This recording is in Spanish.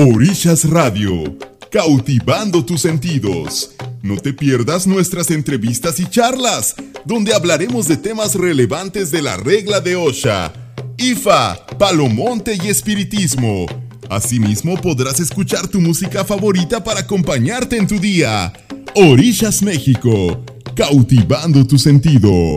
Orillas Radio, cautivando tus sentidos. No te pierdas nuestras entrevistas y charlas, donde hablaremos de temas relevantes de la regla de Osha, IFA, Palomonte y Espiritismo. Asimismo podrás escuchar tu música favorita para acompañarte en tu día. Orillas México, cautivando tus sentidos.